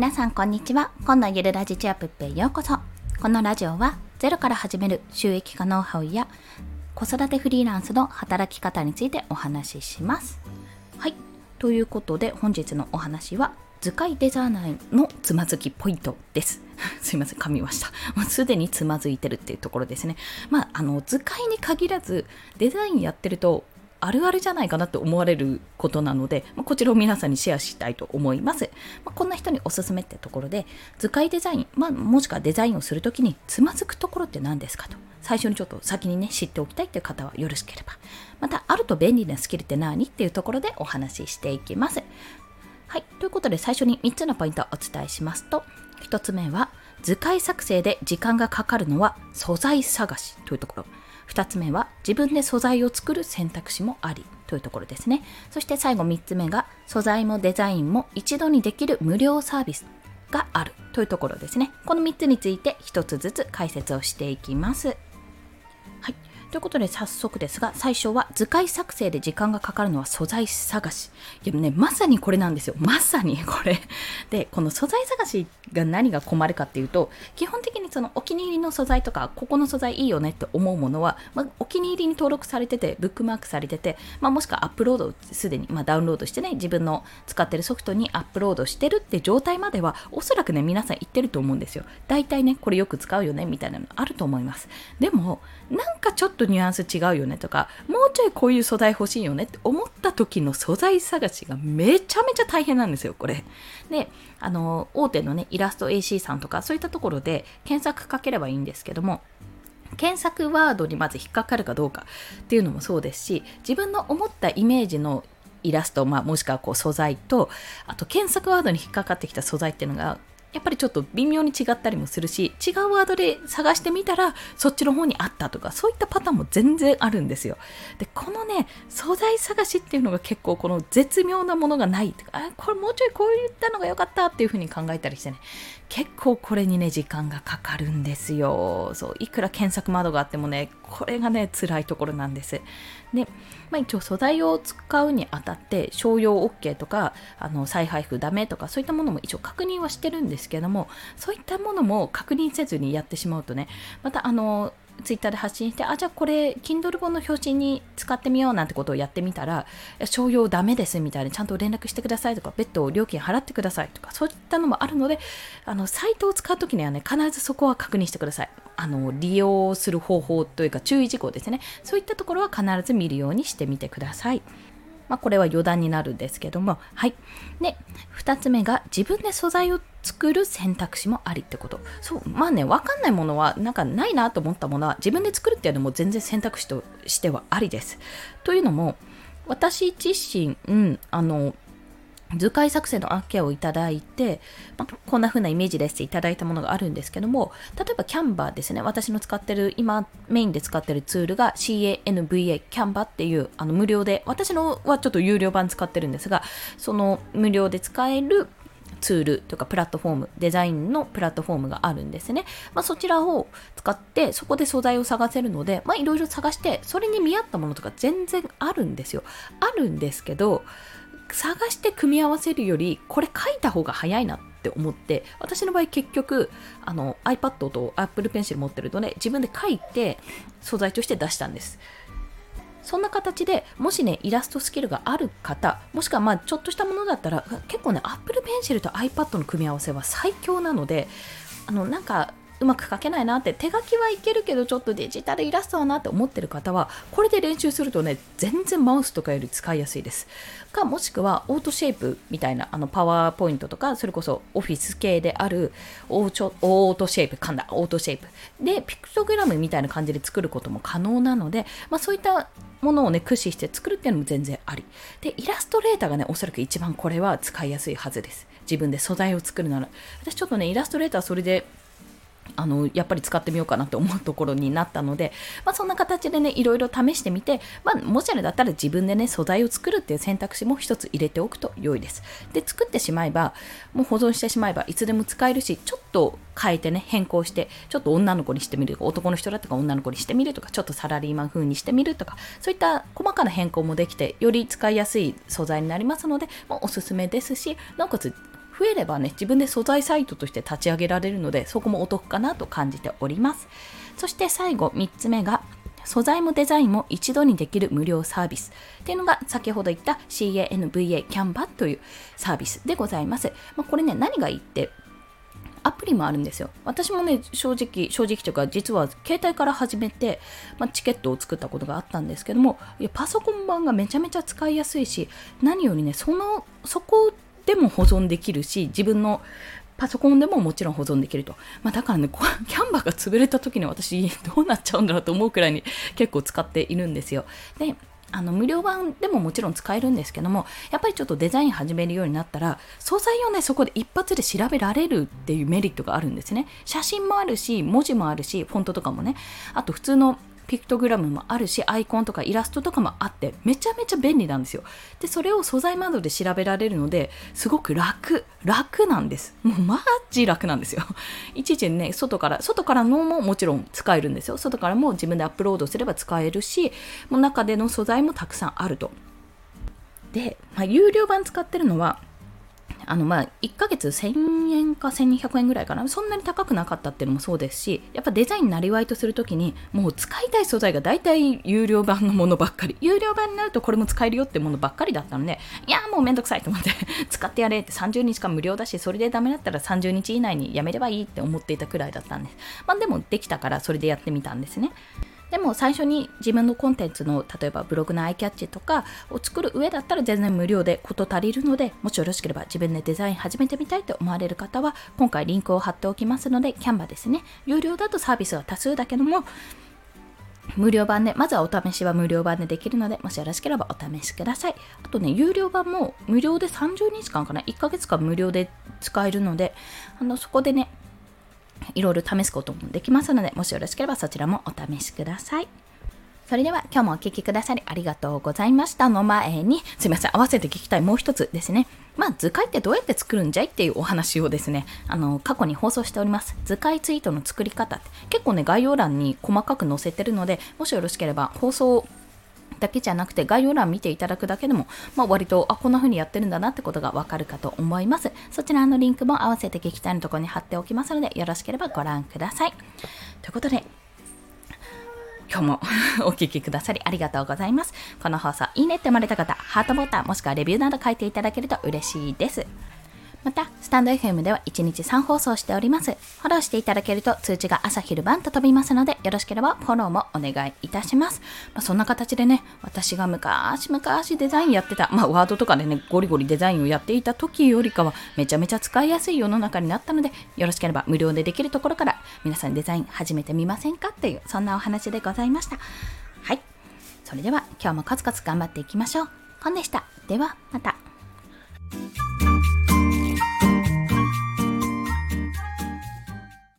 皆さんこんにちは今のゆるラジチアップへようこそこのラジオはゼロから始める収益化ノウハウや子育てフリーランスの働き方についてお話ししますはいということで本日のお話は図解デザイナーのつまずきポイントです。すいません、噛みました。もうすでにつまずいてるっていうところですね。まあ、あの、図解に限らず、デザインやってると、あるあるじゃないかなって思われることなので、まあ、こちらを皆さんにシェアしたいと思います。まあ、こんな人におすすめってところで、図解デザイン、まあ、もしくはデザインをするときにつまずくところって何ですかと。最初にちょっと先にね、知っておきたいっていう方はよろしければ。また、あると便利なスキルって何っていうところでお話ししていきます。はい。ということで最初に3つのポイントをお伝えしますと、1つ目は、図解作成で時間がかかるのは素材探しというところ。2つ目は自分で素材を作る選択肢もありというところですね。そして最後3つ目が素材もデザインも一度にできる無料サービスがあるというところですね。この3つについて1つずつ解説をしていきますはい。ということで早速ですが、最初は図解作成で時間がかかるのは素材探し。いやね、まさにこれなんですよ。まさにこれ。で、この素材探しが何が困るかっていうと、基本的にそのお気に入りの素材とか、ここの素材いいよねって思うものは、まあ、お気に入りに登録されてて、ブックマークされてて、まあ、もしくはアップロードすでに、まあ、ダウンロードしてね、自分の使ってるソフトにアップロードしてるって状態までは、おそらくね、皆さん言ってると思うんですよ。大体ね、これよく使うよね、みたいなのあると思います。でも、なんかちょっととニュアンス違うよねとか、もうちょいこういう素材欲しいよねって思った時の素材探しがめちゃめちゃ大変なんですよ、これ。で、あの、大手のね、イラスト AC さんとかそういったところで検索かければいいんですけども、検索ワードにまず引っかかるかどうかっていうのもそうですし、自分の思ったイメージのイラスト、まあ、もしくはこう素材と、あと検索ワードに引っかかってきた素材っていうのがやっぱりちょっと微妙に違ったりもするし違うワードで探してみたらそっちの方にあったとかそういったパターンも全然あるんですよ。でこのね素材探しっていうのが結構この絶妙なものがないとかあこれもうちょいこういったのが良かったっていう風に考えたりしてね。結構これにね時間がかかるんですよ。そういくら検索窓があってもねこれがね辛いところなんです。で、まあ、一応素材を使うにあたって商用 OK とかあの再配布ダメとかそういったものも一応確認はしてるんですですけどもそういったものも確認せずにやってしまうとねまたあのツイッターで発信して、あ、じゃあこれ、Kindle 本の表紙に使ってみようなんてことをやってみたら、商用ダメですみたいにちゃんと連絡してくださいとか、別途料金払ってくださいとか、そういったのもあるので、あの、サイトを使うときにはね、必ずそこは確認してください。あの、利用する方法というか注意事項ですね。そういったところは必ず見るようにしてみてください。まあ、これは余談になるんですけども、はい。で、2つ目が自分で素材を作る選択肢もありってこと。そう、まあね、わかんないものは、なんかないなと思ったものは、自分で作るっていうのも全然選択肢としてはありです。というのも、私自身、うん、あの、図解作成の案件をいただいて、まあ、こんな風なイメージですっていただいたものがあるんですけども、例えばキャンバーですね、私の使ってる、今メインで使ってるツールが CANVA、キャンバーっていうあの無料で、私のはちょっと有料版使ってるんですが、その無料で使えるツールとかプラットフォーム、デザインのプラットフォームがあるんですね。まあ、そちらを使って、そこで素材を探せるので、まあ、いろいろ探して、それに見合ったものとか全然あるんですよ。あるんですけど、探して組み合わせるよりこれ書いた方が早いなって思って私の場合結局あの iPad と Apple Pencil 持ってるとね自分で書いて素材として出したんです。そんな形でもしねイラストスキルがある方もしくはまあちょっとしたものだったら結構ね Apple Pencil と iPad の組み合わせは最強なのであのなんかうまく描けないなって手書きはいけるけどちょっとデジタルイラストはなって思ってる方はこれで練習するとね全然マウスとかより使いやすいです。かもしくはオートシェイプみたいなあのパワーポイントとかそれこそオフィス系であるオートシェイプ噛んだオートシェイプ。でピクトグラムみたいな感じで作ることも可能なので、まあ、そういったものをね駆使して作るっていうのも全然あり。でイラストレーターがねおそらく一番これは使いやすいはずです。自分で素材を作るなら。私ちょっとねイラストレーターそれであのやっぱり使ってみようかなと思うところになったので、まあ、そんな形でねいろいろ試してみて、まあ、もしあれだったら自分でね素材を作るっていう選択肢も一つ入れておくと良いです。で作ってしまえばもう保存してしまえばいつでも使えるしちょっと変えてね変更してちょっと女の子にしてみるとか男の人だとか女の子にしてみるとかちょっとサラリーマン風にしてみるとかそういった細かな変更もできてより使いやすい素材になりますので、まあ、おすすめですしなおかつ増えればね自分で素材サイトとして立ち上げられるのでそこもお得かなと感じておりますそして最後3つ目が素材もデザインも一度にできる無料サービスっていうのが先ほど言った CANVA キャンバというサービスでございます。まあ、これね、何がいいってアプリもあるんですよ。私もね、正直、正直というか、実は携帯から始めて、まあ、チケットを作ったことがあったんですけども、いやパソコン版がめちゃめちゃ使いやすいし、何よりね、その、そこでも保存できるし、自分のパソコンでももちろん保存できると。まあ、だからね、キャンバーが潰れた時に私どうなっちゃうんだろうと思うくらいに 結構使っているんですよ。で、あの無料版でももちろん使えるんですけどもやっぱりちょっとデザイン始めるようになったら素材をねそこで一発で調べられるっていうメリットがあるんですね写真もあるし文字もあるしフォントとかもねあと普通のピクトグラムもあるしアイコンとかイラストとかもあってめちゃめちゃ便利なんですよ。でそれを素材窓で調べられるのですごく楽。楽なんです。もうマジ楽なんですよ。いちいちね外から外からのももちろん使えるんですよ。外からも自分でアップロードすれば使えるしもう中での素材もたくさんあると。で、まあ、有料版使ってるのはあのまあ1ヶ月1000円か1200円ぐらいかな。そんなに高くなかったっていうのもそうですしやっぱデザインなりわいとするときにもう使いたい素材が大体有料版のものばっかり。有料版になるとこれも使えるよってものばっかりだったのでいやもうめんどくさいと思って使ってやれって30日間無料だしそれでダメだったら30日以内にやめればいいって思っていたくらいだったんです。まあでもできたからそれでやってみたんですね。でも最初に自分のコンテンツの例えばブログのアイキャッチとかを作る上だったら全然無料で事足りるのでもしよろしければ自分でデザイン始めてみたいと思われる方は今回リンクを貼っておきますのでキャンバですね有料だとサービスは多数だけども無料版で、まずはお試しは無料版でできるので、もしよろしければお試しください。あとね、有料版も無料で30日間かな、1ヶ月間無料で使えるので、あのそこでね、いろいろ試すこともできますので、もしよろしければそちらもお試しください。それでは今日もお聴きくださりありがとうございましたの前に、すいません、合わせて聞きたいもう一つですね。まあ、図解ってどうやって作るんじゃいっていうお話をですね、あの、過去に放送しております。図解ツイートの作り方って結構ね、概要欄に細かく載せてるので、もしよろしければ放送だけじゃなくて概要欄見ていただくだけでも、まあ、割とあこんな風にやってるんだなってことがわかるかと思いますそちらのリンクも合わせて聞きたいのところに貼っておきますのでよろしければご覧くださいということで今日も お聴きくださりありがとうございます。この放送いいねって思われた方、ハートボタンもしくはレビューなど書いていただけると嬉しいです。また、スタンド FM では1日3放送しております。フォローしていただけると通知が朝昼晩と飛びますので、よろしければフォローもお願いいたします。まあ、そんな形でね、私が昔々デザインやってた、まあ、ワードとかでね、ゴリゴリデザインをやっていた時よりかは、めちゃめちゃ使いやすい世の中になったので、よろしければ無料でできるところから皆さんデザイン始めてみませんかっていう、そんなお話でございました。はい。それでは今日もコツコツ頑張っていきましょう。コンでした。ではまた。